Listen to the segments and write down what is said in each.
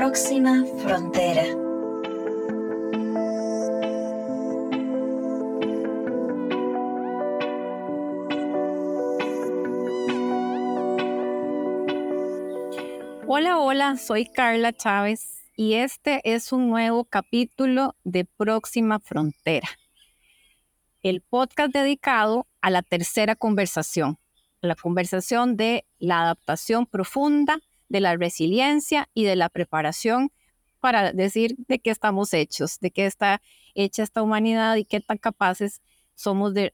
próxima frontera. Hola, hola, soy Carla Chávez y este es un nuevo capítulo de Próxima Frontera, el podcast dedicado a la tercera conversación, la conversación de la adaptación profunda, de la resiliencia y de la preparación para decir de qué estamos hechos, de qué está hecha esta humanidad y qué tan capaces somos de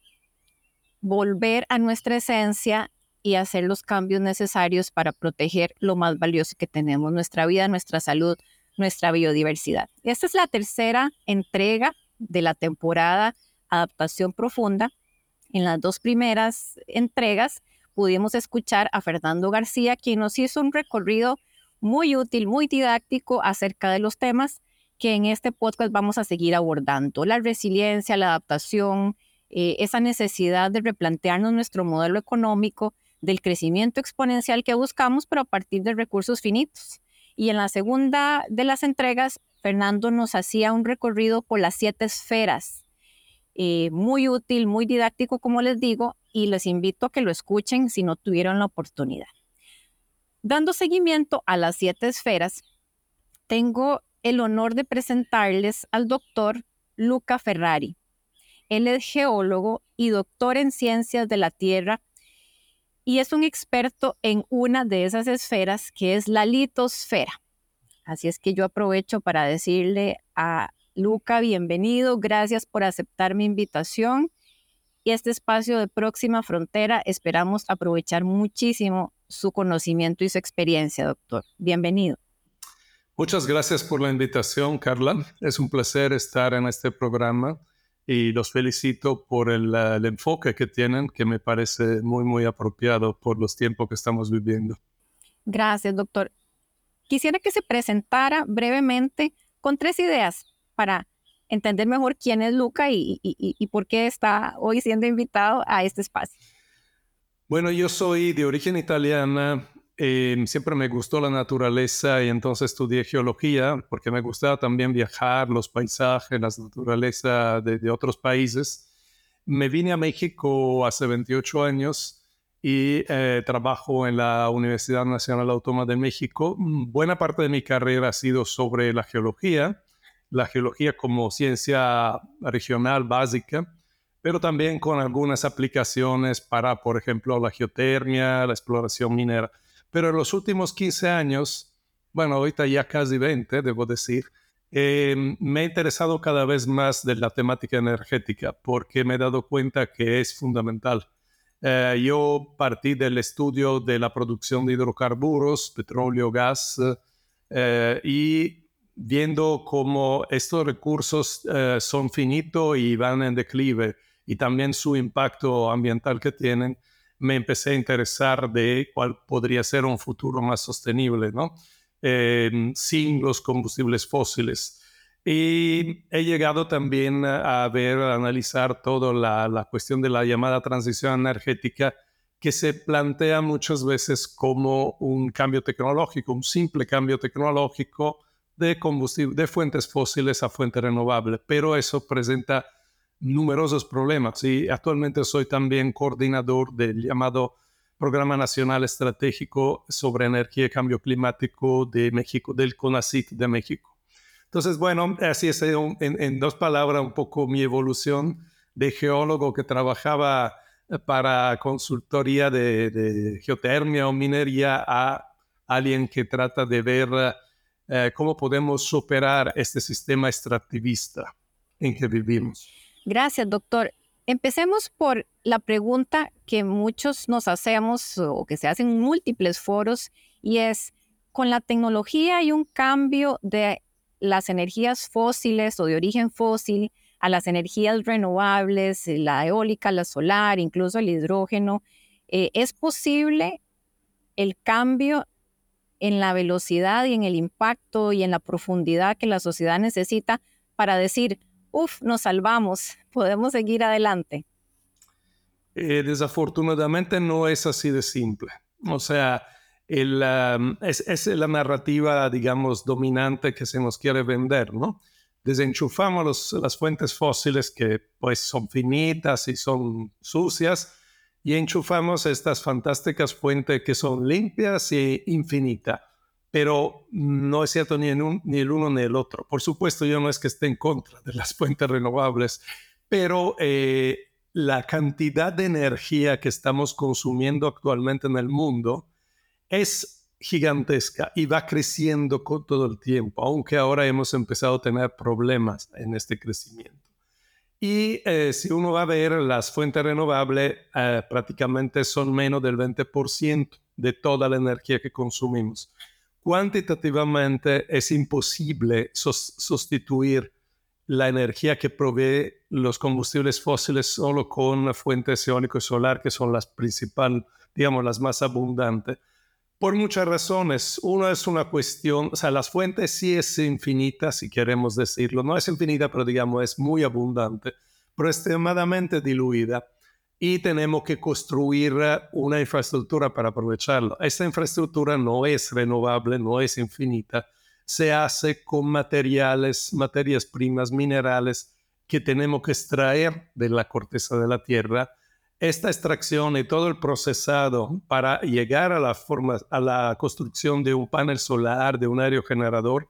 volver a nuestra esencia y hacer los cambios necesarios para proteger lo más valioso que tenemos, nuestra vida, nuestra salud, nuestra biodiversidad. Esta es la tercera entrega de la temporada Adaptación Profunda. En las dos primeras entregas pudimos escuchar a Fernando García, quien nos hizo un recorrido muy útil, muy didáctico acerca de los temas que en este podcast vamos a seguir abordando. La resiliencia, la adaptación, eh, esa necesidad de replantearnos nuestro modelo económico del crecimiento exponencial que buscamos, pero a partir de recursos finitos. Y en la segunda de las entregas, Fernando nos hacía un recorrido por las siete esferas, eh, muy útil, muy didáctico, como les digo, y les invito a que lo escuchen si no tuvieron la oportunidad. Dando seguimiento a las siete esferas, tengo el honor de presentarles al doctor Luca Ferrari. Él es geólogo y doctor en ciencias de la Tierra y es un experto en una de esas esferas que es la litosfera. Así es que yo aprovecho para decirle a Luca, bienvenido, gracias por aceptar mi invitación. Y este espacio de Próxima Frontera esperamos aprovechar muchísimo su conocimiento y su experiencia, doctor. Bienvenido. Muchas gracias por la invitación, Carla. Es un placer estar en este programa y los felicito por el, enfoque que tienen, que me parece muy, muy apropiado por los tiempos que estamos viviendo. Gracias, doctor. Quisiera que se presentara brevemente con tres ideas para entender mejor quién es Luca y, y por qué está hoy siendo invitado a este espacio. Bueno, yo soy de origen italiana, Em, siempre me gustó la naturaleza y entonces estudié geología porque me gustaba también viajar, los paisajes, la naturaleza de, otros países. Me vine a México hace 28 años y eh, trabajo en la Universidad Nacional Autónoma de México. Buena parte de mi carrera ha sido sobre la geología, la geología como ciencia regional básica, pero también con algunas aplicaciones para, por ejemplo, la geotermia, la exploración minera. Pero en los últimos 15 años, bueno, ahorita ya casi 20, debo decir, em, me he interesado cada vez más de la temática energética porque me he dado cuenta que es fundamental. Eh, yo partí del estudio de la producción de hidrocarburos, petróleo, gas, eh, y viendo cómo estos recursos eh, son finitos y van en declive, y también su impacto ambiental que tienen, me empecé a interesar de cuál podría ser un futuro más sostenible, ¿no? sin los combustibles fósiles. Y he llegado también a ver, a analizar toda la, la cuestión de la llamada transición energética que se plantea muchas veces como un cambio tecnológico, un simple cambio tecnológico de combustible, de fuentes fósiles a fuentes renovables, pero eso presenta numerosos problemas y actualmente soy también coordinador del llamado Programa Nacional Estratégico sobre Energía y Cambio Climático de México, del CONACIT de México. Entonces, bueno, así es en, dos palabras un poco mi evolución de geólogo que trabajaba para consultoría de, geotermia o minería a alguien que trata de ver eh, cómo podemos superar este sistema extractivista en que vivimos. Gracias, doctor. Empecemos por la pregunta que muchos nos hacemos o que se hacen en múltiples foros y es, con la tecnología hay un cambio de las energías fósiles o de origen fósil a las energías renovables, la eólica, la solar, incluso el hidrógeno. Eh, ¿Es posible el cambio en la velocidad y en el impacto y en la profundidad que la sociedad necesita para decir, uf, nos salvamos, podemos seguir adelante? Eh, desafortunadamente no es así de simple. O sea, es, la narrativa, digamos, dominante que se nos quiere vender, ¿no? Desenchufamos las fuentes fósiles que pues son finitas y son sucias y enchufamos estas fantásticas fuentes que son limpias e infinitas. Pero no es cierto ni, en un, ni el uno ni el otro. Por supuesto, yo no es que esté en contra de las fuentes renovables, pero eh, la cantidad de energía que estamos consumiendo actualmente en el mundo es gigantesca y va creciendo con todo el tiempo, aunque ahora hemos empezado a tener problemas en este crecimiento. Y eh, si uno va a ver, las fuentes renovables eh, prácticamente son menos del 20% de toda la energía que consumimos. Cuantitativamente es imposible sustituir la energía que provee los combustibles fósiles solo con fuentes eólico y solar, que son las principales, digamos, las más abundantes. Por muchas razones. Una es una cuestión, o sea, las fuentes sí es infinita, si queremos decirlo. No es infinita, pero digamos es muy abundante, pero extremadamente diluida. Y tenemos que construir una infraestructura para aprovecharlo. Esta infraestructura no es renovable, no es infinita. Se hace con materiales, materias primas, minerales que tenemos que extraer de la corteza de la Tierra esta extracción y todo el procesado para llegar a la, forma, a la construcción de un panel solar, de un aerogenerador,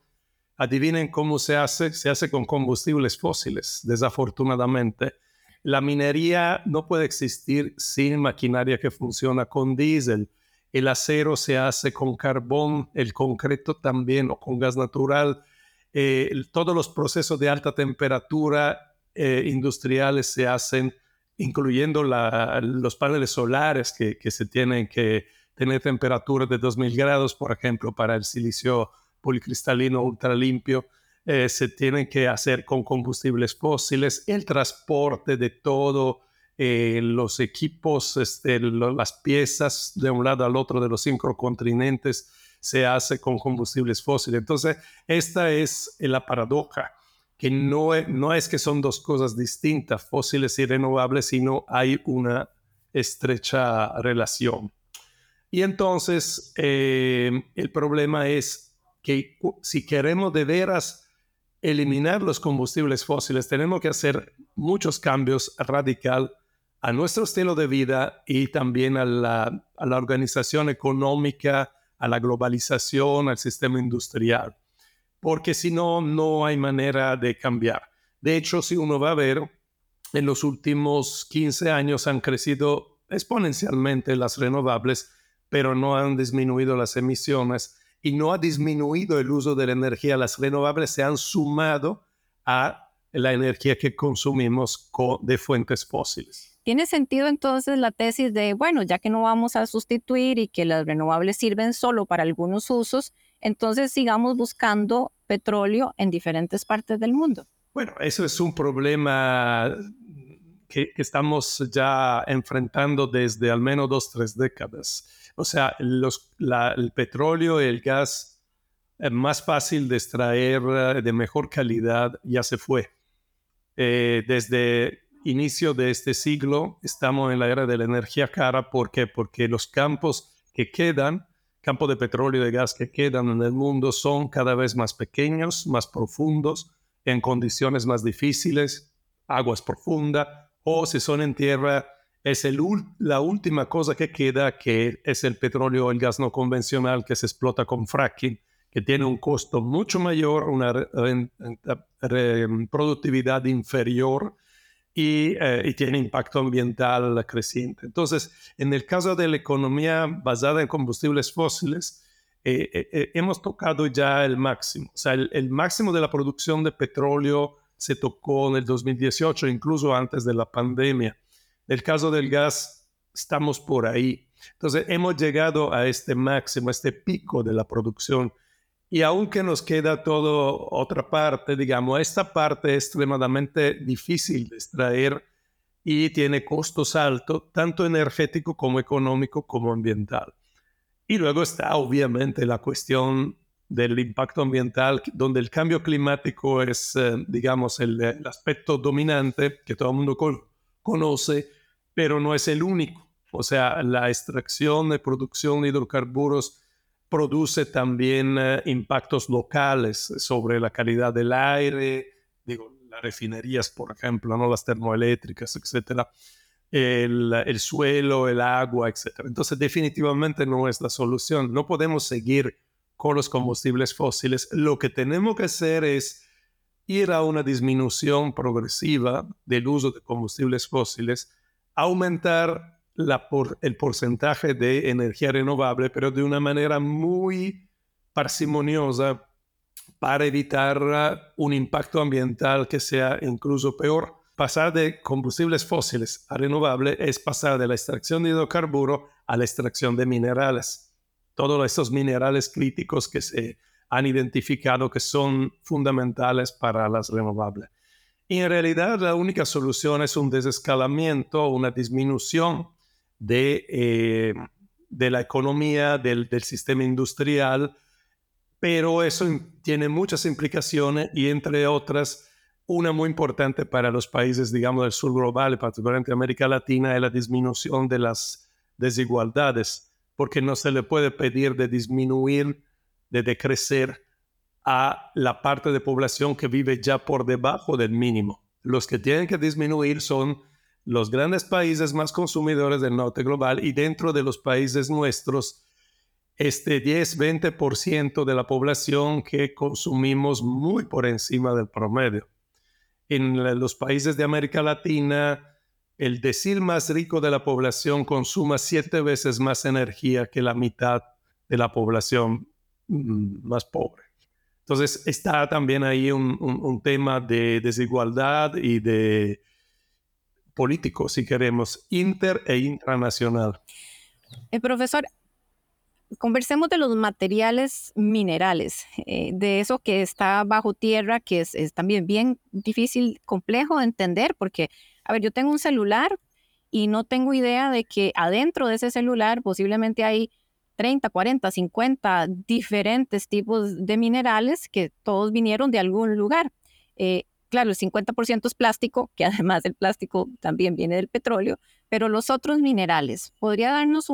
adivinen cómo se hace. Se hace con combustibles fósiles, desafortunadamente. La minería no puede existir sin maquinaria que funciona con diésel. El acero se hace con carbón, el concreto también o con gas natural. Eh, todos los procesos de alta temperatura eh, industriales se hacen incluyendo los paneles solares que, se tienen que tener temperaturas de 2000 grados, por ejemplo, para el silicio policristalino ultra limpio, eh, se tienen que hacer con combustibles fósiles, el transporte de todo, eh, los equipos, este, las piezas de un lado al otro de los cinco continentes se hace con combustibles fósiles. Entonces, esta es la paradoja que no es, no es que son dos cosas distintas, fósiles y renovables, sino hay una estrecha relación. Y entonces eh, el problema es que si queremos de veras eliminar los combustibles fósiles, tenemos que hacer muchos cambios radical a nuestro estilo de vida y también a la, a la organización económica, a la globalización, al sistema industrial porque si no, no hay manera de cambiar. De hecho, si uno va a ver, en los últimos 15 años han crecido exponencialmente las renovables, pero no han disminuido las emisiones y no ha disminuido el uso de la energía. Las renovables se han sumado a la energía que consumimos de fuentes fósiles. ¿Tiene sentido entonces la tesis de, bueno, ya que no vamos a sustituir y que las renovables sirven solo para algunos usos, entonces sigamos buscando petróleo en diferentes partes del mundo. Bueno, eso es un problema que, estamos ya enfrentando desde al menos dos, tres décadas. O sea, el petróleo y el gas es más fácil de extraer eh, de mejor calidad ya se fue. Eh, desde inicio de este siglo estamos en la era de la energía cara. ¿Por qué? Porque los campos que quedan campos de petróleo y de gas que quedan en el mundo son cada vez más pequeños, más profundos, en condiciones más difíciles, aguas profundas, o si son en tierra, es la última cosa que queda, que es el petróleo o el gas no convencional que se explota con fracking, que tiene un costo mucho mayor, una productividad inferior eh, y, tiene impacto ambiental creciente. Entonces, en el caso de la economía basada en combustibles fósiles, eh, eh, hemos tocado ya el máximo. O sea, el, máximo de la producción de petróleo se tocó en el 2018, incluso antes de la pandemia. En el caso del gas, estamos por ahí. Entonces, hemos llegado a este máximo, a este pico de la producción y aunque nos queda todo otra parte, digamos, esta parte es extremadamente difícil de extraer y tiene costos altos, tanto energético como económico como ambiental. Y luego está obviamente la cuestión del impacto ambiental, donde el cambio climático es, eh, digamos, el, aspecto dominante que todo el mundo conoce, pero no es el único. O sea, la extracción y producción de hidrocarburos produce también eh, impactos locales sobre la calidad del aire, digo, las refinerías, por ejemplo, ¿no? las termoeléctricas, etcétera, el, el suelo, el agua, etcétera. Entonces, definitivamente no es la solución. No podemos seguir con los combustibles fósiles. Lo que tenemos que hacer es ir a una disminución progresiva del uso de combustibles fósiles, aumentar la por, el porcentaje de energía renovable, pero de una manera muy parsimoniosa para evitar uh, un impacto ambiental que sea incluso peor. Pasar de combustibles fósiles a renovable es pasar de la extracción de hidrocarburo a la extracción de minerales. Todos estos minerales críticos que se han identificado que son fundamentales para las renovables. Y en realidad la única solución es un desescalamiento, una disminución de, eh, de la economía, del, del, sistema industrial, pero eso tiene muchas implicaciones y entre otras, una muy importante para los países, digamos, del sur global, particularmente América Latina, es la disminución de las desigualdades, porque no se le puede pedir de disminuir de decrecer a la parte de población que vive ya por debajo del mínimo. Los que tienen que disminuir son los grandes países más consumidores del norte global y dentro de los países nuestros, este 10-20% de la población que consumimos muy por encima del promedio. En los países de América Latina, el decil más rico de la población consuma siete veces más energía que la mitad de la población Mm, más pobre. Entonces está también ahí un, tema de desigualdad y de político, si queremos, inter e intranacional. Eh, profesor, conversemos de los materiales minerales, eh, de eso que está bajo tierra, que es, es, también bien difícil, complejo de entender, porque, a ver, yo tengo un celular y no tengo idea de que adentro de ese celular posiblemente hay 30, 40, 50 diferentes tipos de minerales que todos vinieron de algún lugar. Eh, claro, el 50% es plástico, que además el plástico también viene del petróleo, pero los otros minerales, ¿podría darnos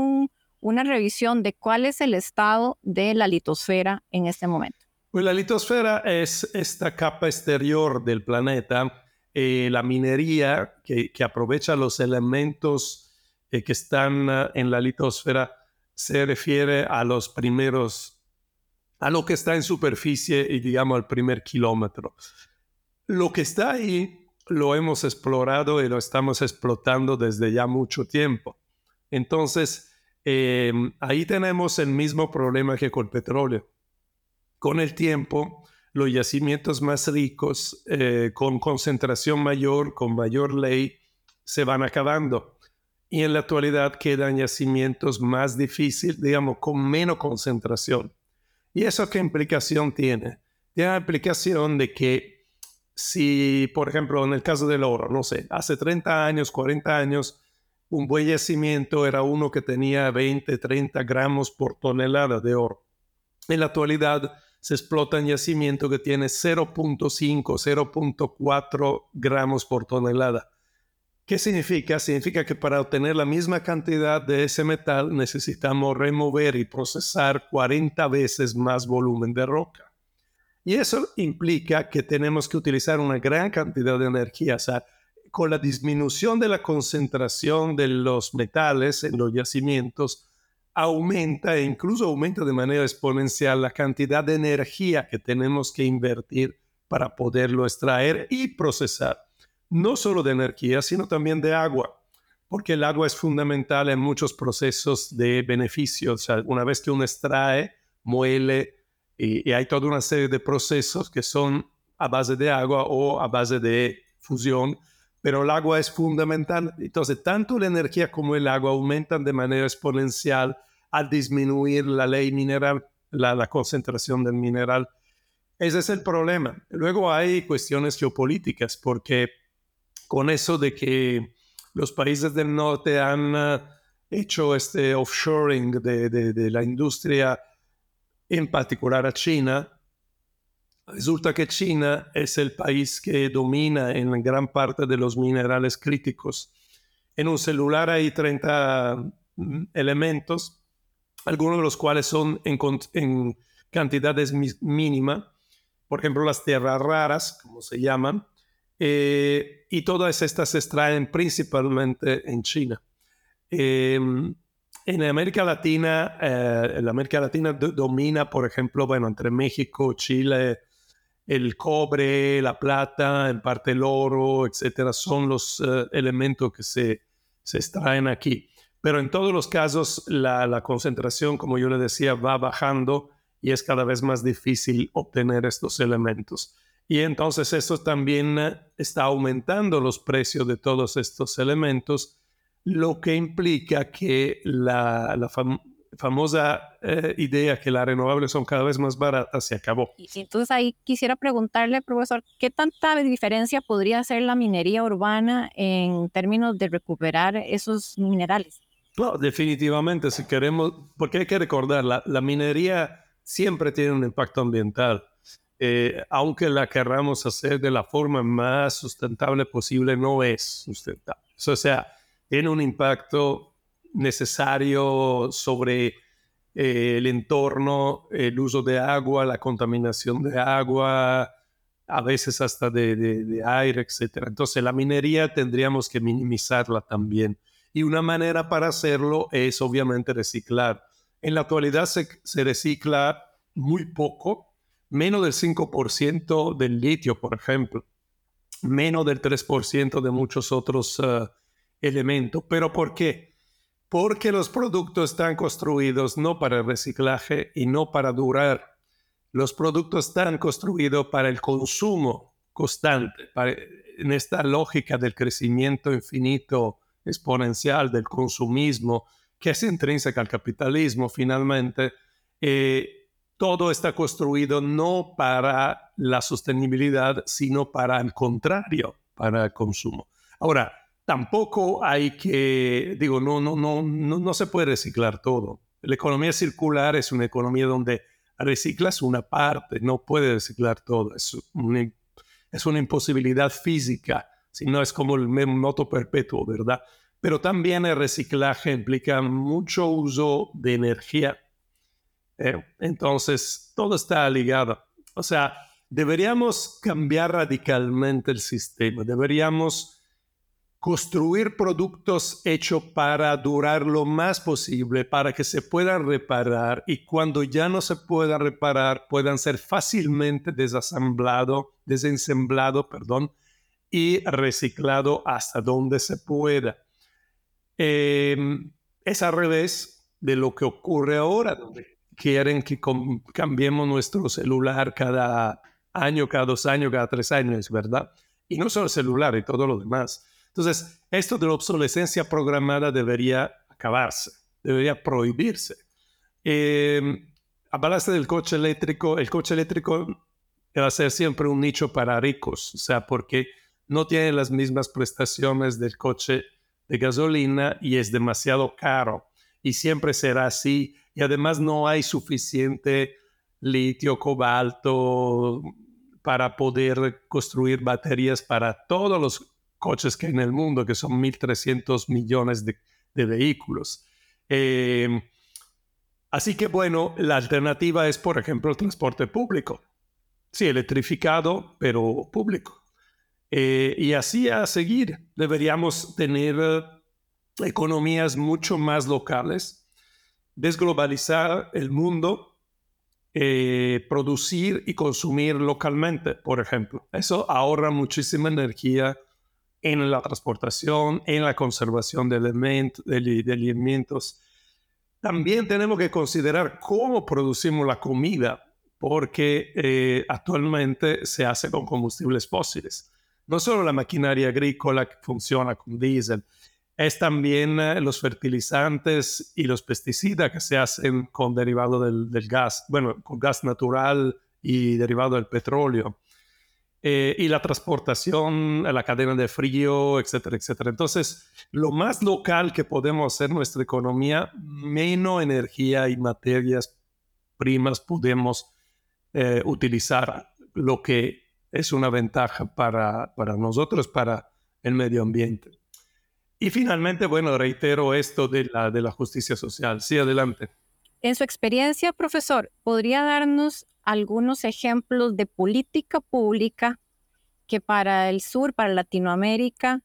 una revisión de cuál es el estado de la litosfera en este momento? Pues la litosfera es esta capa exterior del planeta, eh, la minería que, aprovecha los elementos eh, que están ah, en la litosfera se refiere a los primeros, a lo que está en superficie y digamos al primer kilómetro. Lo que está ahí lo hemos explorado y lo estamos explotando desde ya mucho tiempo. Entonces, em, ahí tenemos el mismo problema que con petróleo. Con el tiempo, los yacimientos más ricos, eh, con concentración mayor, con mayor ley, se van acabando y en la actualidad quedan yacimientos más difíciles, digamos, con menos concentración. ¿Y eso qué implicación tiene? Tiene la implicación de que si, por ejemplo, en el caso del oro, no sé, hace 30 años, 40 años, un buen yacimiento era uno que tenía 20, 30 gramos por tonelada de oro. En la actualidad se explotan yacimientos que tiene 0.5, 0.4 gramos por tonelada. ¿Qué significa? Significa que para obtener la misma cantidad de ese metal necesitamos remover y procesar 40 veces más volumen de roca. Y eso implica que tenemos que utilizar una gran cantidad de energía. O sea, con la disminución de la concentración de los metales en los yacimientos, aumenta e incluso aumenta de manera exponencial la cantidad de energía que tenemos que invertir para poderlo extraer y procesar no solo de energía, sino también de agua, porque el agua es fundamental en muchos procesos de beneficio. O sea, una vez que uno extrae, muele, y, hay toda una serie de procesos que son a base de agua o a base de fusión, pero el agua es fundamental. Entonces, tanto la energía como el agua aumentan de manera exponencial al disminuir la ley mineral, la concentración del mineral. Ese es el problema. Luego hay cuestiones geopolíticas, porque con eso de que los países del norte han ah, hecho este offshoring de, la industria, en particular a China, resulta que China es el país que domina en gran parte de los minerales críticos. En un celular hay 30 mm, elementos algunos de los cuales son en, cantidades mínimas, por ejemplo las tierras raras, como se llaman, eh, y todas estas se extraen principalmente en China. Em, en América Latina, eh, en América Latina domina, por ejemplo, bueno, entre México, Chile, el cobre, la plata, en parte el oro, etcétera, son los eh, elementos que se, se extraen aquí. Pero en todos los casos, la, la, concentración, como yo le decía, va bajando y es cada vez más difícil obtener estos elementos. Y entonces esto también eh, está aumentando los precios de todos estos elementos lo que implica que la, famosa eh, idea que las renovables son cada vez más baratas se acabó. Y entonces ahí quisiera preguntarle, profesor, ¿qué tanta diferencia podría hacer la minería urbana en términos de recuperar esos minerales? No, definitivamente, si queremos, porque hay que recordar, la, la minería siempre tiene un impacto ambiental. Eh, aunque la querramos hacer de la forma más sustentable posible, no es sustentable. O sea, tiene un impacto necesario sobre eh, el entorno, el uso de agua, la contaminación de agua, a veces hasta de, aire, etc. Entonces la minería tendríamos que minimizarla también. Y una manera para hacerlo es obviamente reciclar. En la actualidad se, recicla muy poco, menos del 5% del litio, por ejemplo, menos del 3% de muchos otros uh, elemento. ¿Pero por qué? Porque los productos están construidos no para el reciclaje y no para durar. Los productos están construidos para el consumo constante, en esta lógica del crecimiento infinito exponencial del consumismo, que es intrínseca al capitalismo finalmente, eh, todo está construido no para la sostenibilidad, sino para el contrario, para el consumo. Ahora, tampoco hay que, digo, no, no, no, no, se puede reciclar todo. La economía circular es una economía donde reciclas una parte, no puede reciclar todo. Es una, es una imposibilidad física, si no es como el moto perpetuo, ¿verdad? Pero también el reciclaje implica mucho uso de energía. ¿eh? entonces, todo está ligado. O sea, deberíamos cambiar radicalmente el sistema, deberíamos construir productos hechos para durar lo más posible, para que se puedan reparar y cuando ya no se puedan reparar puedan ser fácilmente desasemblado, desensemblado, perdón, y reciclado hasta donde se pueda. Em, es al revés de lo que ocurre ahora, donde quieren que cambiemos nuestro celular cada año, cada dos años, cada tres años, ¿verdad? Y no solo el celular y todo lo demás. Entonces, esto de la obsolescencia programada debería acabarse, debería prohibirse. Eh, hablaste del coche eléctrico, el coche eléctrico va a ser siempre un nicho para ricos, o sea, porque no tiene las mismas prestaciones del coche de gasolina y es demasiado caro y siempre será así y además no hay suficiente litio, cobalto para poder construir baterías para todos los coches que hay en el mundo, que son 1.300 millones de, vehículos. Em, así que bueno, la alternativa es, por ejemplo, el transporte público. Sí, electrificado, pero público. Eh, y así a seguir, deberíamos tener eh, economías mucho más locales, desglobalizar el mundo, eh, producir y consumir localmente, por ejemplo. Eso ahorra muchísima energía en la transportación, en la conservación de, elementos, de, alimentos. También tenemos que considerar cómo producimos la comida, porque eh, actualmente se hace con combustibles fósiles. No solo la maquinaria agrícola que funciona con diésel, es también eh, los fertilizantes y los pesticidas que se hacen con derivado del, del gas, bueno, con gas natural y derivado del petróleo. Eh, y la transportación, la cadena de frío, etcétera, etcétera. Entonces, lo más local que podemos hacer nuestra economía, menos energía y materias primas podemos eh, utilizar, lo que es una ventaja para, para nosotros, para el medio ambiente. Y finalmente, bueno, reitero esto de la, de la justicia social. Sí, adelante. En su experiencia, profesor, ¿podría darnos algunos ejemplos de política pública que para el sur, para Latinoamérica,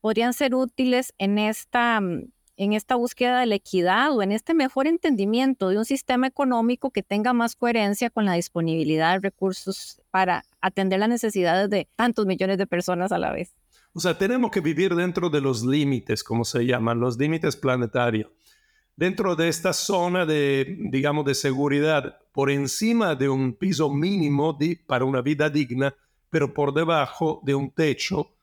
podrían ser útiles en esta, mm, en esta búsqueda de la equidad o en este mejor entendimiento de un sistema económico que tenga más coherencia con la disponibilidad de recursos para atender las necesidades de tantos millones de personas a la vez. O sea, tenemos que vivir dentro de los límites, como se llaman, los límites planetarios. Dentro de esta zona de, digamos, de seguridad, por encima de un piso mínimo para una vida digna, pero por debajo de un techo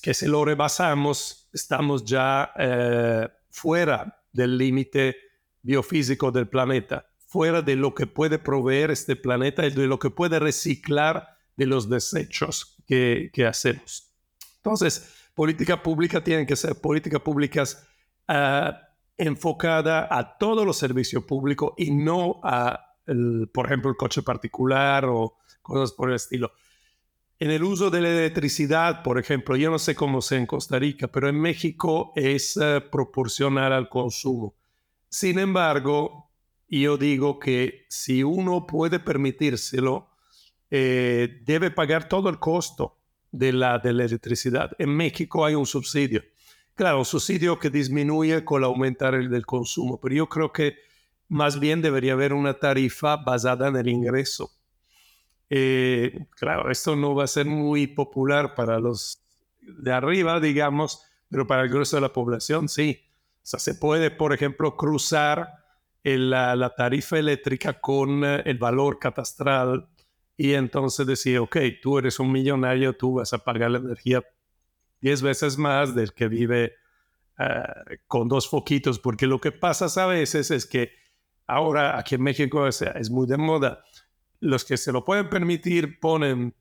que si lo rebasamos, estamos ya eh, fuera del límite biofísico del planeta, fuera de lo que puede proveer este planeta y de lo que puede reciclar de los desechos que, hacemos. Entonces, política pública tienen que ser políticas públicas uh, enfocadas a todos los servicios públicos y no a, por ejemplo, el coche particular o cosas por el estilo. En el uso de la electricidad, por ejemplo, yo no sé cómo sea en Costa Rica, pero en México es eh, proporcional al consumo. Sin embargo, yo digo que si uno puede permitírselo, eh, debe pagar todo el costo de la, de la electricidad. En México hay un subsidio. Claro, un subsidio que disminuye con aumentar el del consumo, pero yo creo que más bien debería haber una tarifa basada en el ingreso eh, claro, esto no va a ser muy popular para los de arriba, digamos, pero para el grueso de la población sí. O sea, se puede, por ejemplo, cruzar la, tarifa eléctrica con eh, el valor catastral y entonces decir, ok, tú eres un millonario, tú vas a pagar la energía 10 veces más del que vive eh, con dos foquitos, porque lo que pasa a veces es que ahora aquí en México es muy de moda los que se lo pueden permitir ponen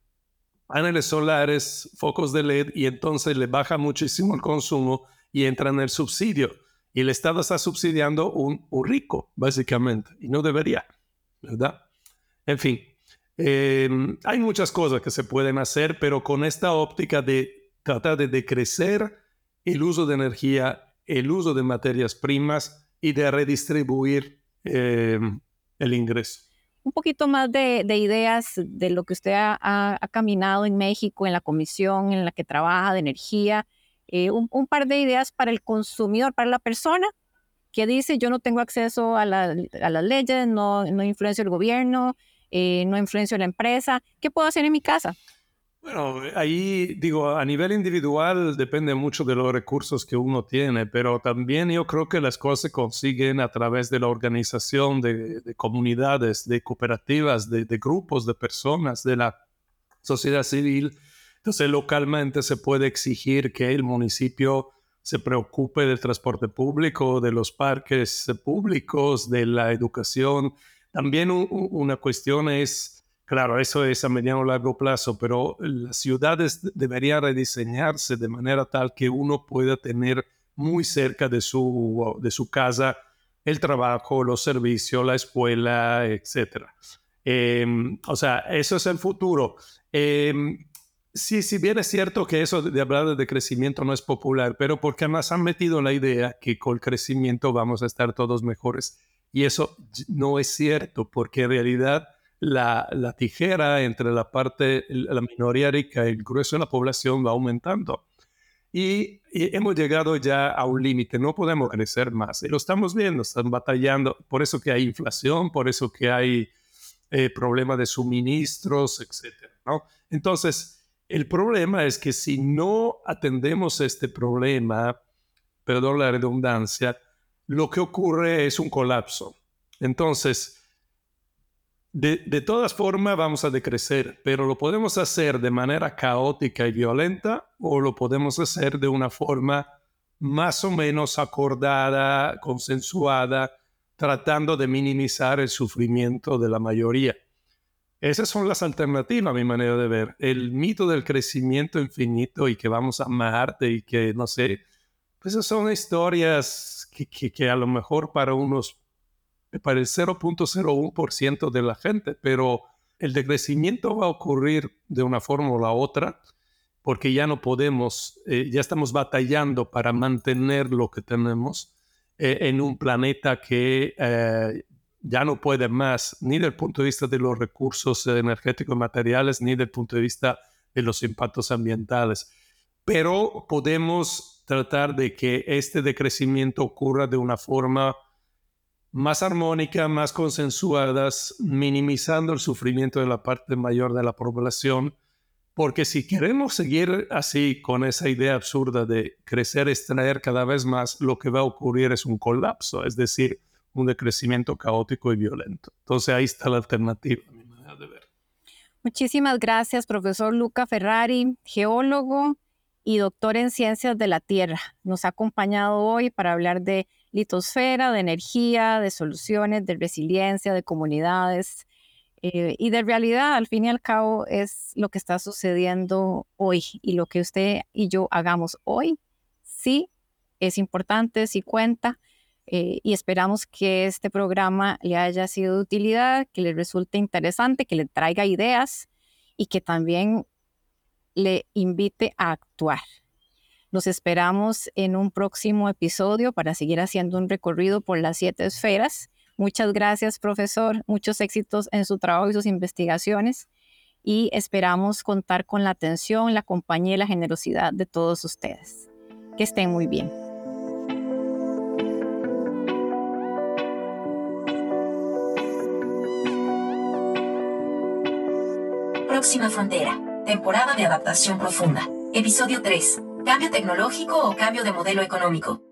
paneles solares, focos de LED y entonces le baja muchísimo el consumo y entra en el subsidio. Y el Estado está subsidiando un, rico, básicamente, y no debería, ¿verdad? En fin, em, hay muchas cosas que se pueden hacer, pero con esta óptica de tratar de decrecer el uso de energía, el uso de materias primas y de redistribuir em, el ingreso un poquito más de, ideas de lo que usted ha, caminado en México, en la comisión en la que trabaja de energía, eh, un, par de ideas para el consumidor, para la persona que dice yo no tengo acceso a, las leyes, no, no influencio el gobierno, eh, no influencio la empresa, ¿qué puedo hacer en mi casa? Bueno, ahí digo, a nivel individual depende mucho de los recursos que uno tiene, pero también yo creo que las cosas se consiguen a través de la organización de, comunidades, de cooperativas, de, grupos de personas, de la sociedad civil. Entonces, localmente se puede exigir que el municipio se preocupe del transporte público, de los parques públicos, de la educación. También una cuestión es Claro, eso es a mediano o largo plazo, pero las ciudades deberían rediseñarse de manera tal que uno pueda tener muy cerca de su, de su casa el trabajo, los servicios, la escuela, etc. Em, o sea, eso es el futuro. Eh, sí, si bien es cierto que eso de hablar de crecimiento no es popular, pero porque además han metido la idea que con el crecimiento vamos a estar todos mejores. Y eso no es cierto, porque en realidad la, tijera entre la parte, la minoría rica y el grueso de la población va aumentando. Y, hemos llegado ya a un límite, no podemos crecer más. Y lo estamos viendo, están batallando, por eso que hay inflación, por eso que hay eh, problemas de suministros, etc. ¿no? Entonces, el problema es que si no atendemos este problema, perdón la redundancia, lo que ocurre es un colapso. Entonces, de, todas formas vamos a decrecer, pero lo podemos hacer de manera caótica y violenta o lo podemos hacer de una forma más o menos acordada, consensuada, tratando de minimizar el sufrimiento de la mayoría. Esas son las alternativas, a mi manera de ver. El mito del crecimiento infinito y que vamos a Marte y que, no sé, pues esas son historias que, que a lo mejor para unos para el 0.01% de la gente, pero el decrecimiento va a ocurrir de una forma o la otra porque ya no podemos, eh, ya estamos batallando para mantener lo que tenemos eh, en un planeta que eh, ya no puede más, ni del punto de vista de los recursos energéticos y materiales, ni del punto de vista de los impactos ambientales. Pero podemos tratar de que este decrecimiento ocurra de una forma más armónica, más consensuada, minimizando el sufrimiento de la parte mayor de la población, porque si queremos seguir así con esa idea absurda de crecer, extraer cada vez más, lo que va a ocurrir es un colapso, es decir, un decrecimiento caótico y violento. Entonces ahí está la alternativa, a mi manera de ver. Muchísimas gracias, profesor Luca Ferrari, geólogo y doctor en ciencias de la Tierra. Nos ha acompañado hoy para hablar de litosfera, de energía, de soluciones, de resiliencia, de comunidades eh, y de realidad. Al fin y al cabo es lo que está sucediendo hoy y lo que usted y yo hagamos hoy, sí, es importante, sí cuenta. Eh, y esperamos que este programa le haya sido de utilidad, que le resulte interesante, que le traiga ideas y que también le invite a actuar. Nos esperamos en un próximo episodio para seguir haciendo un recorrido por las siete esferas. Muchas gracias, profesor. Muchos éxitos en su trabajo y sus investigaciones. Y esperamos contar con la atención, la compañía y la generosidad de todos ustedes. Que estén muy bien. Próxima frontera. Temporada de adaptación profunda. Episodio 3. Cambio tecnológico o cambio de modelo económico.